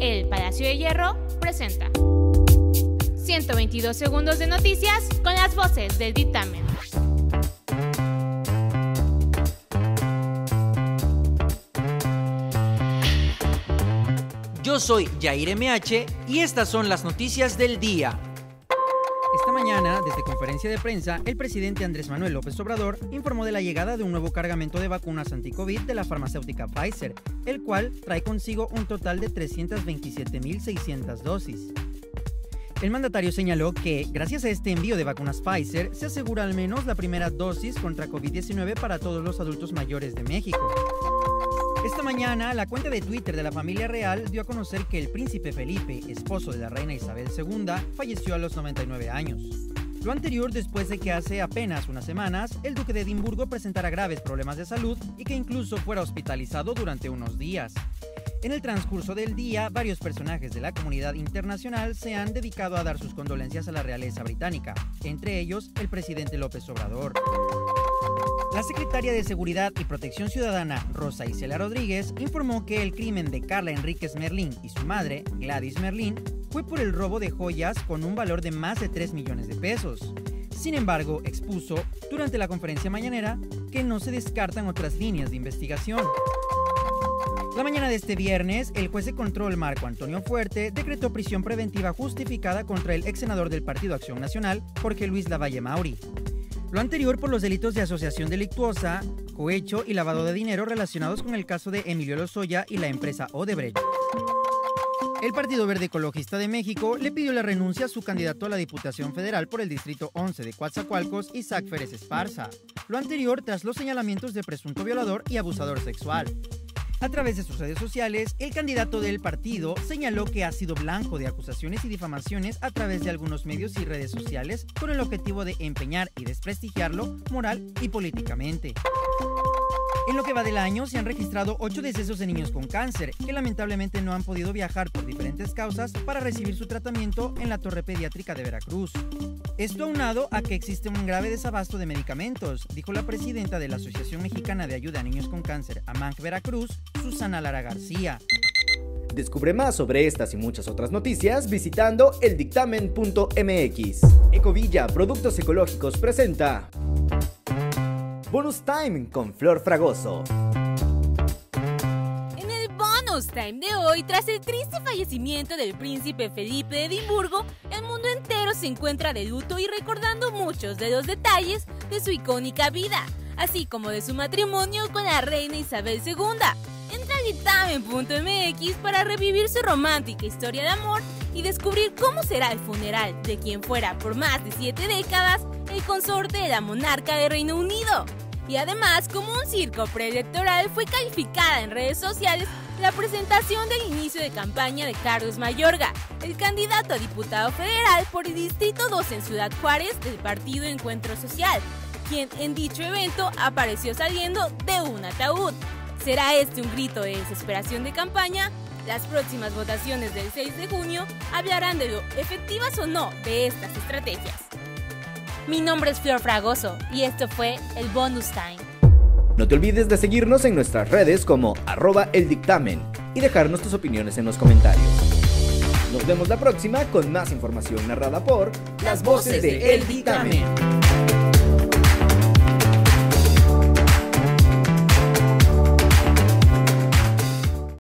El Palacio de Hierro presenta 122 segundos de noticias con las voces del dictamen. Yo soy Jair MH y estas son las noticias del día. Esta mañana, desde conferencia de prensa, el presidente Andrés Manuel López Obrador informó de la llegada de un nuevo cargamento de vacunas anti-COVID de la farmacéutica Pfizer, el cual trae consigo un total de 327.600 dosis. El mandatario señaló que, gracias a este envío de vacunas Pfizer, se asegura al menos la primera dosis contra COVID-19 para todos los adultos mayores de México. Esta mañana, la cuenta de Twitter de la familia real dio a conocer que el príncipe Felipe, esposo de la reina Isabel II, falleció a los 99 años. Lo anterior después de que hace apenas unas semanas el duque de Edimburgo presentara graves problemas de salud y que incluso fuera hospitalizado durante unos días. En el transcurso del día, varios personajes de la comunidad internacional se han dedicado a dar sus condolencias a la realeza británica, entre ellos el presidente López Obrador. La secretaria de Seguridad y Protección Ciudadana, Rosa Isela Rodríguez, informó que el crimen de Carla Enríquez Merlín y su madre, Gladys Merlín, fue por el robo de joyas con un valor de más de 3 millones de pesos. Sin embargo, expuso durante la conferencia mañanera que no se descartan otras líneas de investigación. La mañana de este viernes, el juez de control Marco Antonio Fuerte decretó prisión preventiva justificada contra el ex senador del Partido Acción Nacional, Jorge Luis Lavalle Mauri. Lo anterior por los delitos de asociación delictuosa, cohecho y lavado de dinero relacionados con el caso de Emilio Lozoya y la empresa Odebrecht. El Partido Verde Ecologista de México le pidió la renuncia a su candidato a la Diputación Federal por el Distrito 11 de Coatzacoalcos, Isaac Férez Esparza. Lo anterior tras los señalamientos de presunto violador y abusador sexual. A través de sus redes sociales, el candidato del partido señaló que ha sido blanco de acusaciones y difamaciones a través de algunos medios y redes sociales con el objetivo de empeñar y desprestigiarlo moral y políticamente. En lo que va del año se han registrado 8 decesos de niños con cáncer que lamentablemente no han podido viajar por diferentes causas para recibir su tratamiento en la torre pediátrica de Veracruz. Esto aunado a que existe un grave desabasto de medicamentos, dijo la presidenta de la Asociación Mexicana de Ayuda a Niños con Cáncer, AMANC Veracruz, Susana Lara García. Descubre más sobre estas y muchas otras noticias visitando eldictamen.mx. Ecovilla Productos Ecológicos presenta Bonus Time con Flor Fragoso. En el bonus time de hoy, tras el triste fallecimiento del príncipe Felipe de Edimburgo, el mundo entero se encuentra de luto y recordando muchos de los detalles de su icónica vida, así como de su matrimonio con la reina Isabel II. Entra a dictamen.mx para revivir su romántica historia de amor y descubrir cómo será el funeral de quien fuera por más de siete décadas consorte de la monarca de Reino Unido. Y además, como un circo preelectoral, fue calificada en redes sociales la presentación del inicio de campaña de Carlos Mayorga, el candidato a diputado federal por el Distrito 2 en Ciudad Juárez del Partido Encuentro Social, quien en dicho evento apareció saliendo de un ataúd. ¿Será este un grito de desesperación de campaña? Las próximas votaciones del 6 de junio hablarán de lo efectivas o no de estas estrategias. Mi nombre es Flor Fragoso y esto fue el Bonus Time. No te olvides de seguirnos en nuestras redes como arroba el y dejarnos tus opiniones en los comentarios. Nos vemos la próxima con más información narrada por Las voces de El Dictamen.